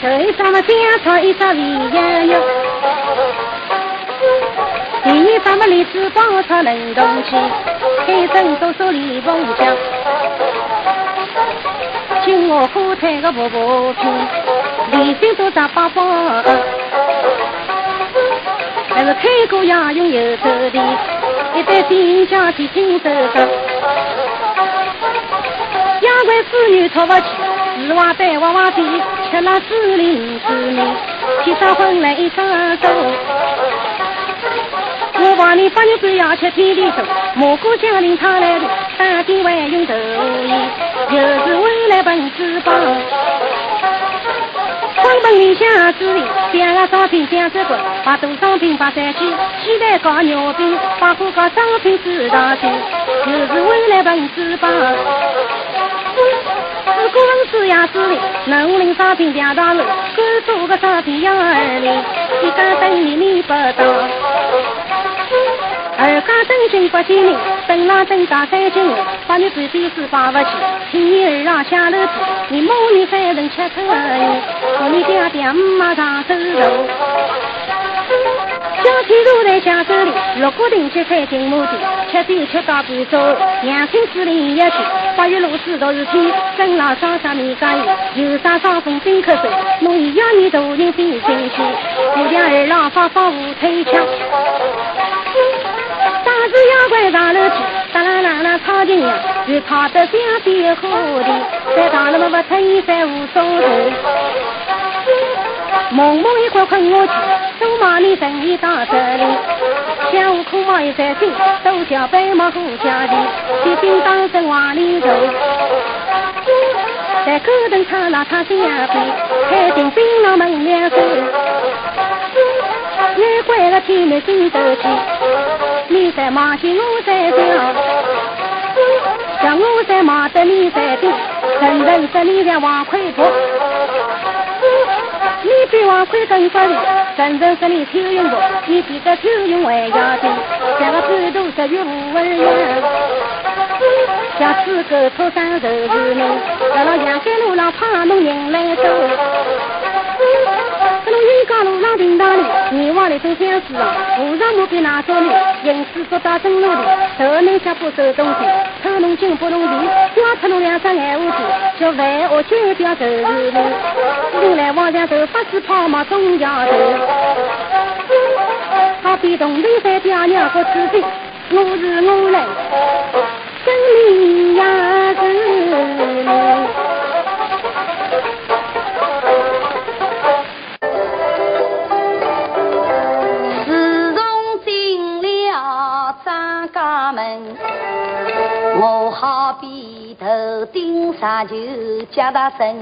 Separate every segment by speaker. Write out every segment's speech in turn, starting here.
Speaker 1: 头上么香草一烧味洋洋。第二把么荔枝包炒冷冻鸡，海参多少里凤香。金鹅火腿个薄薄皮，里心多炸八宝。那个开锅要用油走的，一袋新疆的金手上。养官子女出不去，四娃带娃娃的，吃了四零四年，天上昏来一双手。我望你八月半要吃天地粥，蘑菇酱淋汤来的，打点外用豆盐，又是为来本子帮。本本里向子里，两个商品讲这个，把多商品把三斤，鸡蛋搞牛饼，把火搞商品四大斤，又是为来本子帮。古文字呀子里，农林商品两大类，各做个商品样儿里，一家等你你不到。二家等金不见人，等郎等到三斤肉，把你半辈子发不起。听你二郎下楼梯，你母女三人吃口盐，和你爹爹妈上走路。小天如在下手里，六个顶七彩金马的，吃酒吃到半昼，娘亲司令一去，八月六四都是天，生老上上面加油，有啥伤风冰咳嗽，弄一样你大人心心去，姑娘儿郎发发无推枪。是妖怪上楼去，哒啦啦啦唱情呀，就唱得像点火的，在大路么不成衣衫无所谓。蒙蒙一块困我去，都骂你生意到这里。下午苦忙一三斤，都叫白马虎家的，一兵当身往里走。在沟头唱那唱新娘子，开进槟榔门两手。难怪个天没心斗气，你在忙些我在想，像我在忙得你在听，人人说你像王魁婆，你比王魁更不灵，人人说你偷用不，你比个偷用还要紧，像个半途十月无儿样，像四个土山头是你，在那阳山路上怕侬人来走。这种云冈路上停当里，你往里走相思啊！路上莫比哪种里，因此走到正路里，头能下不收东西，头弄金不弄地，刮出侬两只眼乌子，叫万恶九条走路，人来往两头，发丝跑马总要走。好比东林山雕娘过自己，我是我来，真命也是。
Speaker 2: 顶上就叫大声，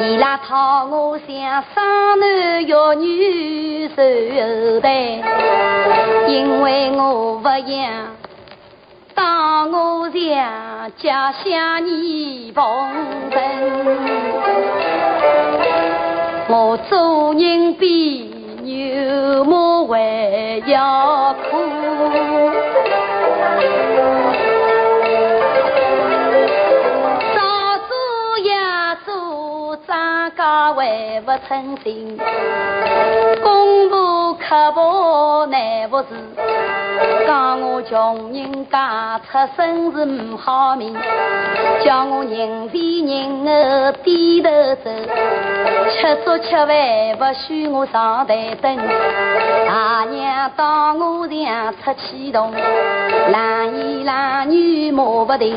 Speaker 2: 伊拉讨我像生男育女受待，因为我不养，当我像家乡泥棚人，我做人比牛马还要不称心，公婆刻薄难服侍，讲我穷人家出身是唔好命，叫我人前人后低头走，吃粥吃饭不许我上台灯，大娘当我像出气筒，男言男语骂不停，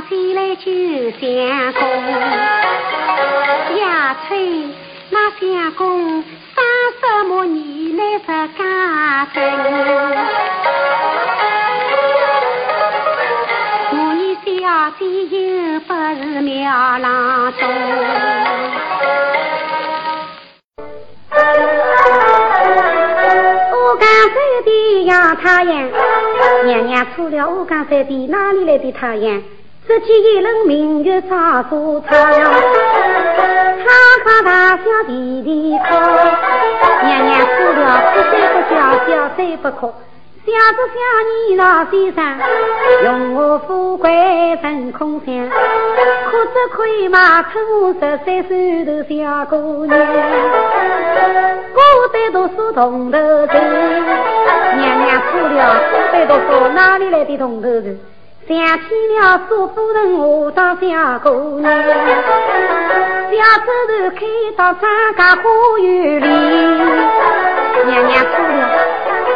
Speaker 3: 你小姐来酒相公，呀吹那相公三什么年来是家珍？我你小姐又不是庙郎中。阳太阳，娘娘出了乌江山的哪里来的太阳？只见一轮明月照苏窗，哈哈大笑地地哭。娘娘出了不醉不笑，小醉不哭。想着想你老先生，用我富贵成空想，可只可以骂出我十三岁的小姑娘。我在读书铜头人，娘娘哭了，我在读书哪里来的铜头人？想起了苏夫人，我当小姑娘，小枝头开到张家花园里，娘娘哭了。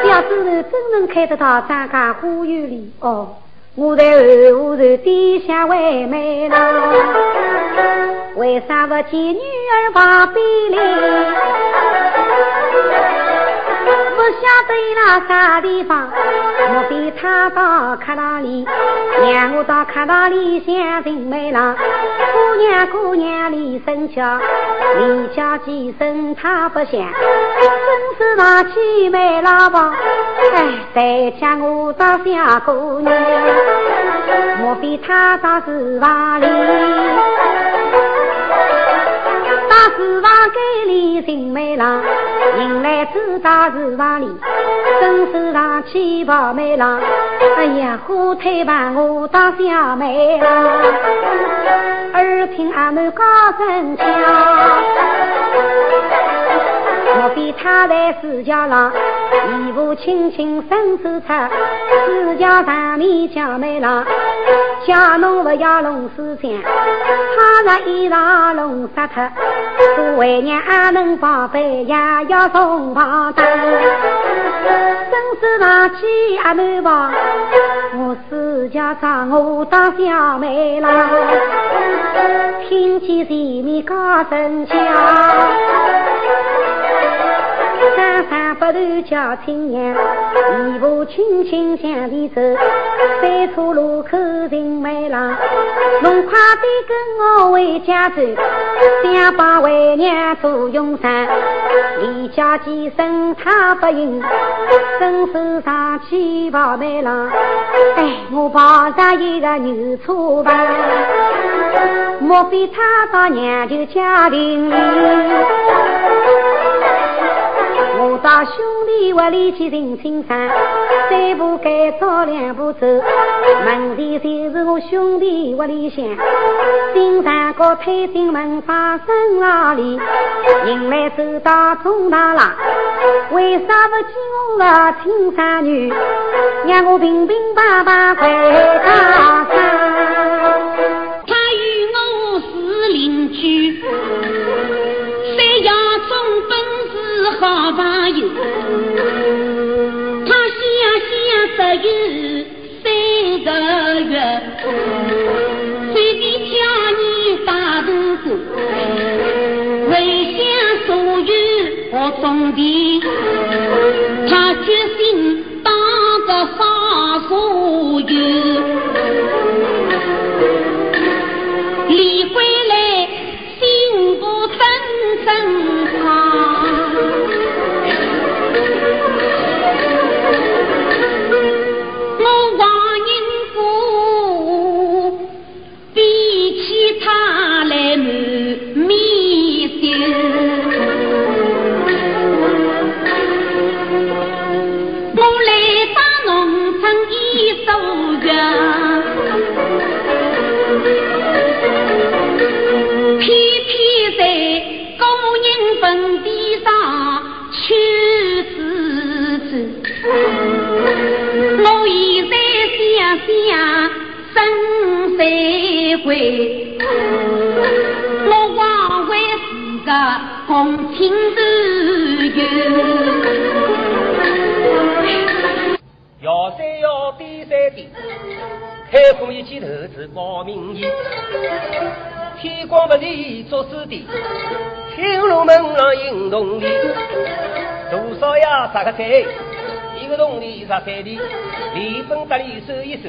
Speaker 3: 小枝头真能开得到张家花园里哦，我在后屋头底下为美了，为啥不见女儿旁边来？不晓得那啥地方，莫非他到客堂里，让我到客堂里相亲美郎。姑娘姑娘李生巧，李家几声他不响，真是那凄美老婆。哎，再叫我到小姑娘，莫非他到厨房里？到厨房给李新美郎。迎来自大厨房里，伸手上去抱美郎。哎呀，火腿棒我当小妹郎，耳听阿妹高声叫，莫非他在石桥上，一步轻轻伸手出，石桥上面叫美郎，叫侬不要弄思想，他那衣裳弄湿脱。做为娘阿能宝贝呀，要送房灯，伸手拿起阿妹吧，我私家长我当小妹郎，听见前面高声叫。山上不断叫亲娘，一步轻轻向前走，三岔路口寻梅郎，侬快点跟我回家走，想把为娘做永生。李家几声他不应，伸手上去抱梅郎，哎，我抱上一个牛车房，莫非他到娘舅家庭里？到兄弟屋里去寻亲生，三步该走两步走，门前就是我兄弟屋里向，新上个推进门房生老里，迎来走到中大郎，为啥不见我个亲生女，让我平平白白回家乡？
Speaker 4: 我种地，他决心当个杀手。回，我枉为自个共情队
Speaker 5: 友。要三要低三低，开户一记头是报名义，天光不离做子弟，青龙门上迎铜里，多少呀啥个菜？一个铜里啥菜里？李本得里手一手，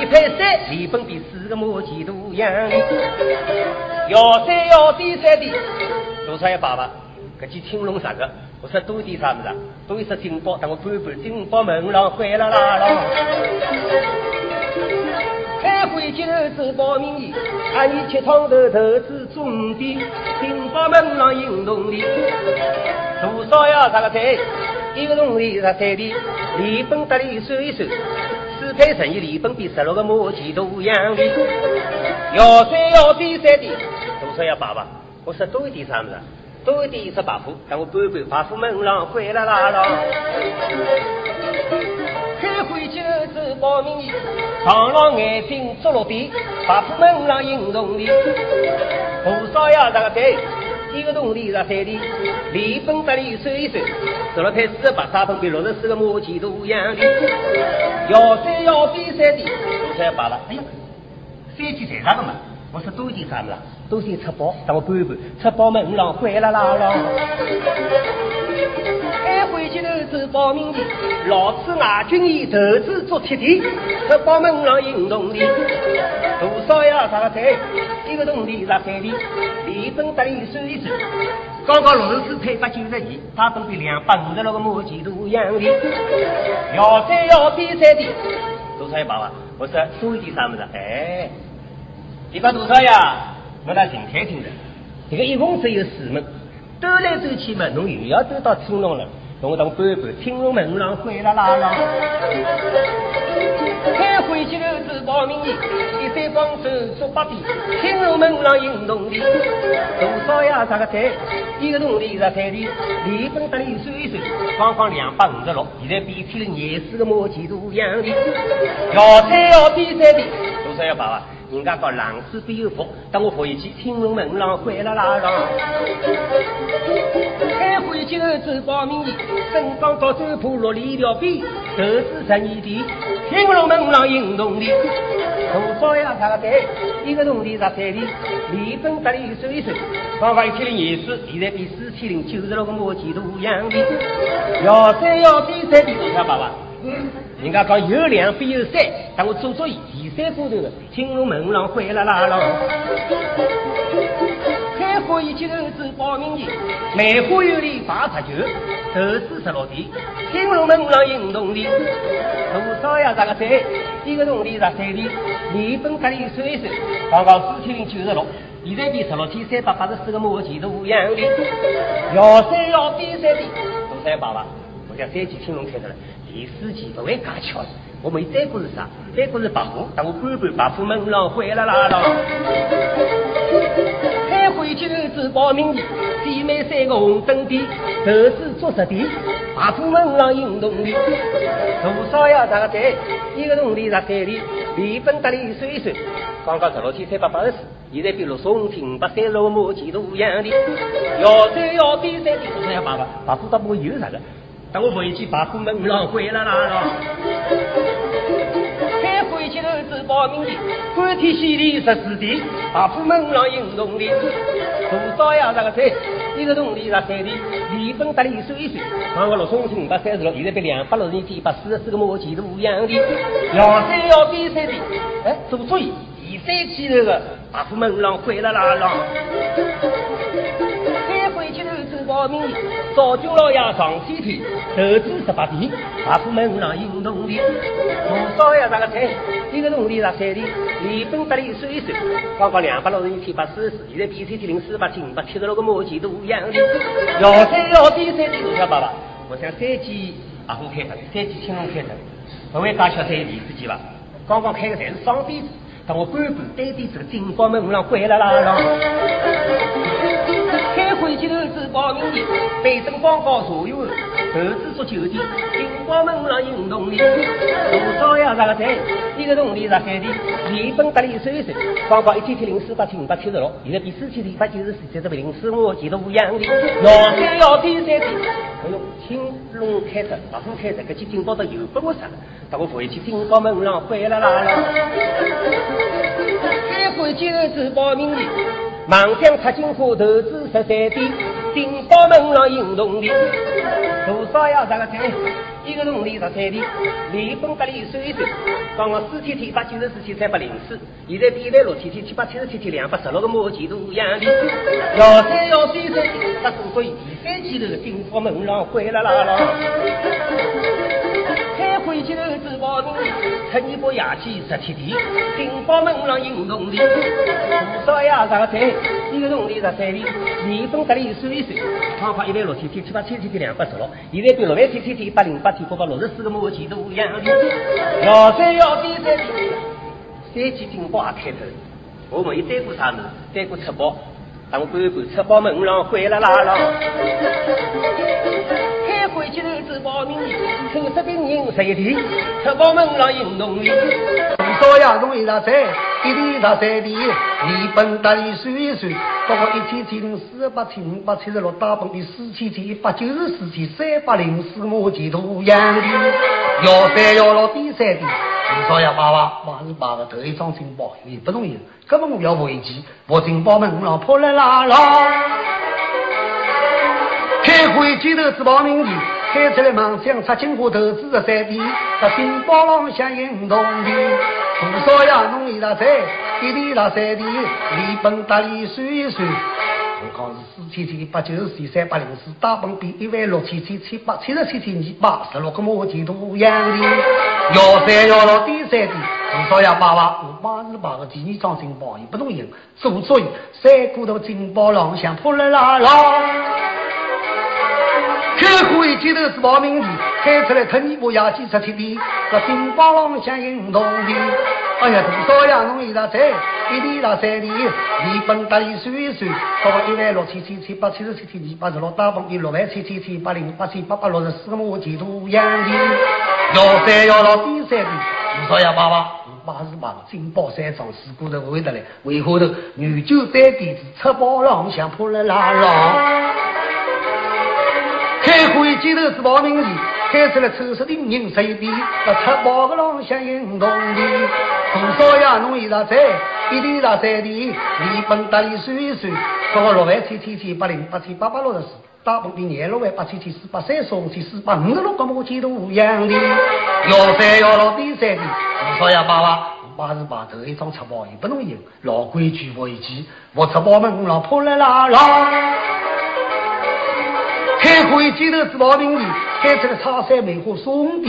Speaker 5: 一拍三，李本比四个磨叽都样。要三要低三的，多少呀爸爸？搿记青龙啥个？我说多点啥子啊？多一说金宝，等我搬搬金宝门上坏了啦啦。开会接走报名的，俺你吃汤头投资种地，金宝门上引动的，多少要啥个菜？一个铜里啥菜的？离本得里算一算，四配生意离本比十六个磨叽都一样的。要三要比三的，多少要爸爸？我说多一点啥子？多一点十八户，但我搬搬八户门上坏了啦啦。开会就走报名的，长廊眼睛捉落地，八户门上引动的。多少呀？这个菜，一个铜里十三的，离本得里算一算，十六块四十八，三分比六十四个磨叽都样的。要三要比三的，多少要罢了？哎呀，三句在啥个嘛？我说多一点啥子啊？都是吃饱，等我搬一搬，吃饱门上坏了啦啦。开会去头走报名的，老子外军医投资做铁地，吃饱门上运动的，多少呀啥个菜？一个铜的十三的，离本得里算一算，刚刚六十四配八九十二，他本比两百五十六个磨叽都一样的。要三要比三的，多少呀爸爸？我说多一点啥么子？哎。一百多少呀？我那心开听的，这个一共只有四门，兜来兜去嘛，侬又要兜到青龙了，我当搬搬青龙门上灰啦啦啦。开会去了是报名的，一三帮手做八点，青龙门上运动的，多少呀？啥个菜？一个铜的十三的，离本得里算一算，刚刚两百五十六，现在比起了廿四个毛钱都一样的，要菜要比赛的，多少呀？爸爸？人家讲浪子必有福，等我回去听闻门上坏了啦啦。开会就走报名的，身装到走铺落里条边，投资十二地，听闻门上运动的，多少呀？他个队一个铜的十三的，离本得里收一收，刚刚一千零二十，现在比四千零九十六个磨叽都一样的，要三要比三的，晓得爸爸？人家讲有两必有三，但我做做第三步头的，青龙门上坏了啦啦。开花一节头子报名的，梅花有里八十九，投资十六地，青龙门上运动的，多少呀？这个菜，一个铜的十三的，离本得里算一算，刚刚四千零九十六，现在比十六千三百八十四个亩地都一样的，要三要比三的，多少爸爸？我讲三季青龙开出来。第四季不会嘎巧的，我们再过是啥？再过是白虎，但我搬搬白虎门上坏了啦啦。开会去头子报名的，姐妹三个红灯的，投资做实地，白虎门上运动的，多少呀？这个在一个铜的十三的，离本得里算一算，刚刚十六千三百八十四，现在比六十五千五百三十五亩几都一样的，要三要比三的，多少呀？爸爸，白虎到不有啥个？等我回去把虎门上回了啦啦！开会去头走报名的，欢天喜地十四地，把虎门上运动的，多少呀？这个菜，一个铜的十三的，离本得里算一算，刚刚六千五百三十六，现在比两百六十一百四十四个磨叽都一样的，要三要比三的，哎，做注意，第三期头的把虎门上回了啦啦！报名的，赵军老爷上西天。投资十八地，大户门上运动的，多少呀？这个菜，一个铜的十三的，离本得里算一算，刚刚两百六十一天八四十四，现在比三千零四百千五百七十六个磨叽都一样的。要三要三三的，小爸爸，我想三季大户开的，三季青龙开的，不会搞小三地司机吧？刚刚开的全是双底子，等我搬搬单底子，金宝门上关了啦啦。开会去头是报名的，北镇广告所有。投资做酒店，金宝门上运动里，多少呀十个菜，一个铜钿十三钿，连本带利收一收，光光一天天零四八七五百七十六，现在比四千天一百九十四才这个零四五几多五样的，要三要三三的，哎呦，青龙开着，大风开着，搿去金宝的又不我杀了，但我回去金宝门上回来啦。啦，开会就自报名的。妄想出金花投资十三点，金宝门上运动的，多少要十个钱，一个铜钿十三钿，连本带利算一算，刚刚四千天八九十四千三百零四，现在比来六千天七百七十七千两百十六个毛钱都一样的，要三要三三，那所以第三季头的金宝门上灰啦啦啦。开会前头只报名，吃你把牙签十七天，金宝门上运动的，多少呀十个菜，一个铜钿十三钿，年份得里算一算，方法一万六千天，七八千天两百十六，现在比六万千天天一百零八天，不过六十四个毛钱都一样的，要三要三三，三季金宝也开头，我问伊带过啥子？带过吃包，当官官吃包门上灰啦啦啦。回去头只报名，抽十病人十一天，吃饱门上运动里。
Speaker 6: 多少呀？容易拿在一里十三里，连本带利算一算，包括一千七零四八千五百七十六，大本的四千七一百九十四千三百零四亩地土样的，幺三幺六第三的。多少爷？爸爸，八十八个头一张金宝，也不容易，根本我要回去，我金宝门老婆来拉拉。开会街头是报名的，开出来梦想出金花投资的三点，在金宝廊下运动的，多少爷？弄一大在，一地那三地，连本带利算一算，我讲是四千七百九十四三百零四，大本比一万六千七七百七十七千二八十六个毛钱都一样的，幺三幺六第三的，至少呀？爸爸，我八十八个第二张金宝也不能赢，做作业三骨头金宝廊下破了啦啦。开会街头是报名的，开出来特尼不要几十七的，这金宝廊像运动的。哎呀，多少呀？弄一大在，一里那三里，一本大利算一算，到一万六千七七百七十七千二百十六，大本的六万七千七百零八千八百六十四个毛钱都样的。幺三幺六第三的，多少呀？爸爸，八十八个金宝山庄事故的回得来，为后头女酒在底子，吃饱了想破了拉拉。开会街头是报名的，开出来抽十的人十一点，那吃饱个浪向运动的，多少呀？弄一大在，一点那三点，连本带利算一算，到六万七千七百零八千八百六十四，大本的廿六万八千七四百三十五千四百五十六个毛钱都一样的，幺三幺六第三的，多少呀？爸爸，八十八头一张吃饱也不能赢，老规矩为基，我吃饱门老破来啦啦。开会街头是报名的，开出来茶山梅花送的，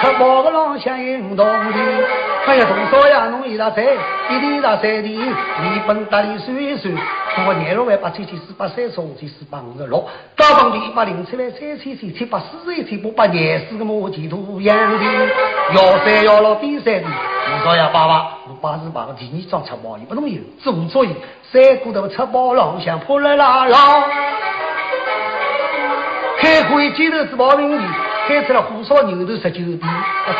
Speaker 6: 吃饱个浪向运动的。哎呀，多少爷，侬一大在，一里大三的，你本带利算一算，我廿六万八千七四百三十五千四百五十六，大房的一百零七万三千七七百四十一千八百廿四个毛钱都一样的。幺三幺六第三的，多少爷？爸爸，我八十八个第二张吃饱也不容易，做作业，三骨头吃饱浪向破了啦啦。开会街头是报名的，开出了火烧牛头十九点，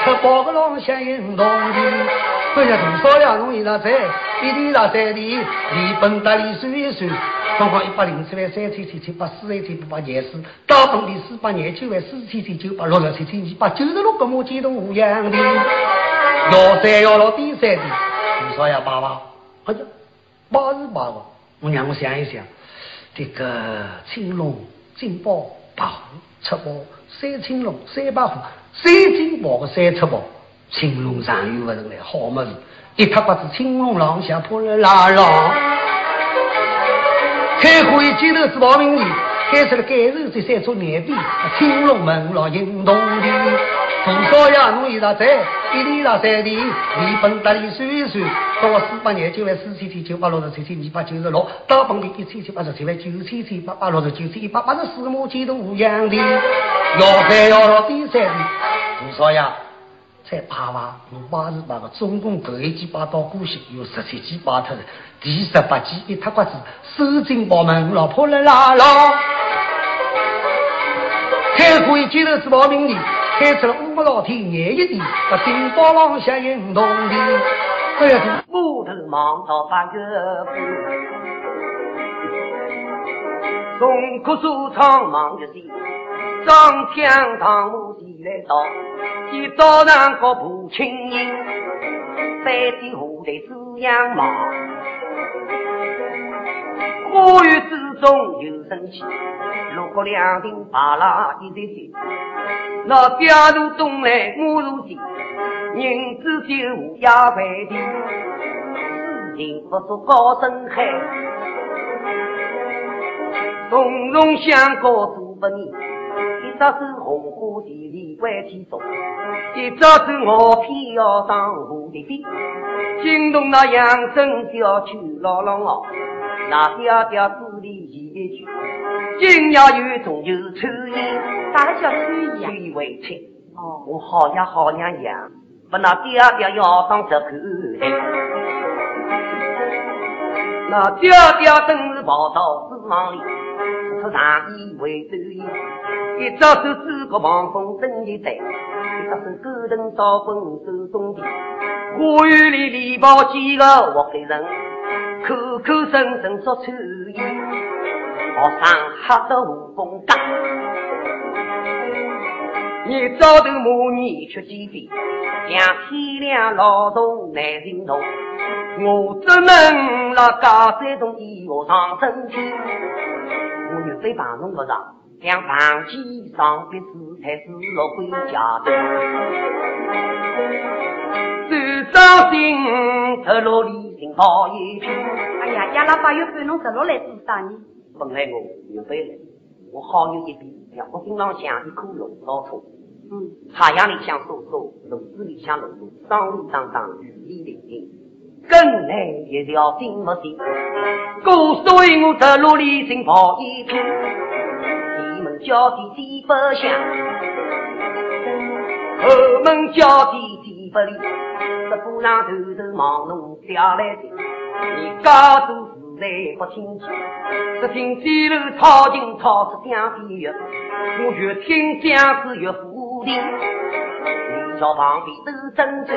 Speaker 6: 吃饱个浪向运动的，这下多少呀？弄一大在，一点那三点，连本带利算一算，总共一百零七万三千七七百四十一千八百廿四，大本的四百廿九万四千七九百六十七千二百九十六个毛钱都一样的，幺三幺六第三的，多少呀？爸爸，好像八十八个，我让我想一想，这个青龙金宝。八虎七宝三青龙三八虎三金宝个三七宝，青龙上有不人来好么子？一塌八子青龙浪下破了拉浪，开会街头是报名的，开出了改日这三座年币，青龙门廊运动的。多少呀？弄一大在，一里那三里，连本带利算一算，到我四百廿九万四千七九百六十七千二百九十六，大本的一千七百十七万九千七八百六十九千一百八十四个毛钱都一样的，幺三幺六第三的，多少呀？才八万，八十八个，总共各一季把刀过去，有十七几把头，第十八季一塌瓜子，收进宝门，老婆来拉拉。开会接头是报名的，开出了五个老天爷一地，把金包郎相运动的，哎呀，
Speaker 7: 木头忙到八月份，从棵树长忙一些，张天堂母地来到，一早上个不轻盈，三天后来滋养忙。花园之中有生气，如果两锭白蜡一对对，那爹如东来我如西，人之酒压饭地，事情不说高声喊，从容相告做不你，一只手红花地里关天松，一只手我偏要当蝴蝶飞，惊动那杨生小区老老哦。那爹爹字今夜有中有秋意，
Speaker 8: 啥个叫秋意啊？
Speaker 7: 秋为亲。哦，我好呀好娘养，不那爹爹要当这口那爹爹正是跑到书房里，出上衣为周衣，一只手指个防风真一带，一只手勾灯烧粉手中的，花园里篱笆几个活的人。口口声声说秋意，学生吓得无风干。你早头母女吃鸡飞，像天亮劳动难行动。我只能了高山中医学上身体，我又非帮弄不上，像长期上笔字才是落回家的。最伤心，赤裸里。心好一片。
Speaker 8: 哎呀，亚拉巴有半弄十六来自杀你。
Speaker 7: 本来我有回来，我好有一笔，两我心上像一颗龙刀葱。嗯，太阳里像梭梭，炉子里像炉炉，上里当当，雨里淋淋，更来一条心不心。故所以我这路里心好一片，你们叫的地不响，后门叫的地不灵。这路上头头忙弄下来的，你家住实在不清楚。只听几楼吵进吵出江边月，我越听江子越浮的。李桥旁边都争执，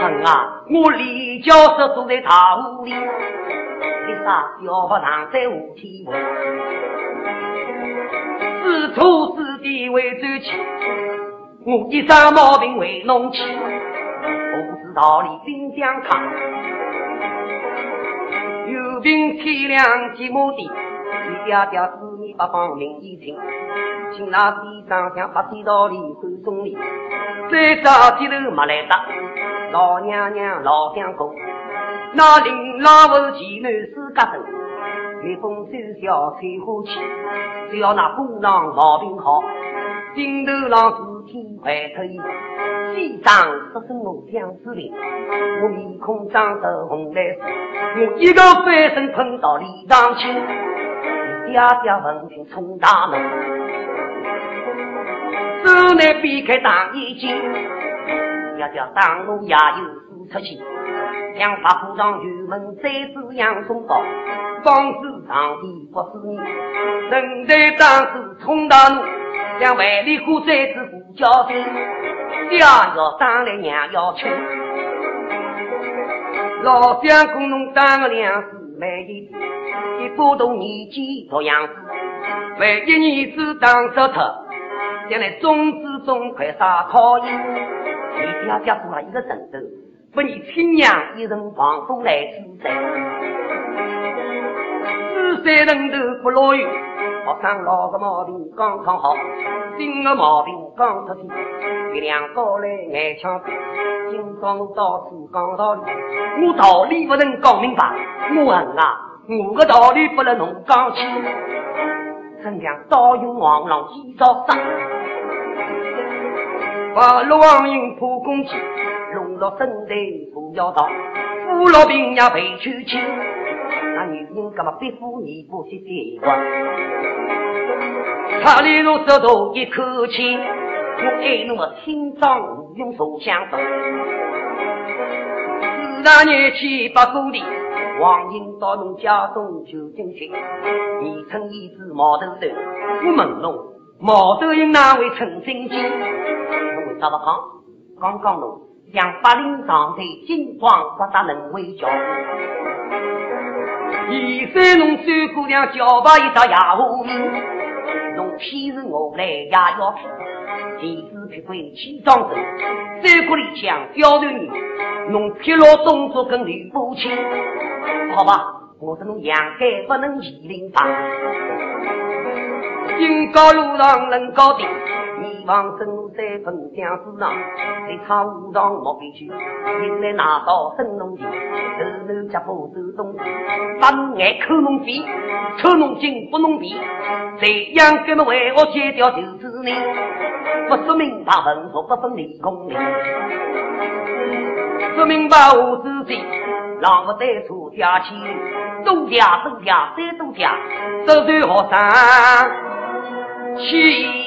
Speaker 7: 哼啊！我李教授坐在大屋里，一啥小不常在屋天外，自土自地为周起。我一生毛病为弄起，不知道里冰箱烫，有病天亮几亩地，你爹爹子女不方明一清，请那地上想把地道里换种里，再找几头没来得，老娘娘老相公，那林老妇前男四家生，蜜蜂收小吹花气，只要那姑娘毛病好，顶头浪是。天快退，西藏说声我将之灵，我面孔长得红来我一个翻身碰到李当清，爹爹闻听冲大门，手内避开大眼睛，爹爹当我也有事出去，想把铺上油门再子杨松高，方知上帝不是你，人在当时冲大怒，像万里虎再子。叫声爹要当来娘要亲，老相公侬当个粮食卖一，一把头年纪做样子，万一儿子当着特，将来种子种快杀考验。你爹爹做了一个枕头，不你亲娘一人防风来支撑，四三人头不落雨。学生老个毛病刚刚好，新的毛病刚出现。月亮高来眼腔闭，今朝我到处讲道理，我道理不能讲明白。我恨啊，我的道理不能侬讲清。真像刀用黄狼几招杀，把六王银破公鸡，龙落身带不要刀，虎落平也被去亲。那女人干嘛逼夫你不去结婚？查理路这头一口气，我爱侬个心脏用手相分。四大年纪不过的，王英到侬家中求进去，你称一只毛头头，我问侬，毛头英哪位陈金金？侬为啥不讲？刚刚侬将八岭上的金光不大能为叫。一三侬三姑娘叫把一道哑话名，侬偏是我来压腰皮。前子劈鬼七张手，三国里枪刁头女，侬劈落动作跟吕布亲，好吧，我是侬杨改不能麒麟法，金高路上能高顶。一往深三分江之上，在草上莫边去。迎来拿刀生龙剑，头头脚步走东西，把眼抠弄鼻，抽弄筋不弄皮。这样给么为我解掉就是你，不说明白文说不分理功名，说明白我自己，让我带出家去，东家东家再东家，这对学生去。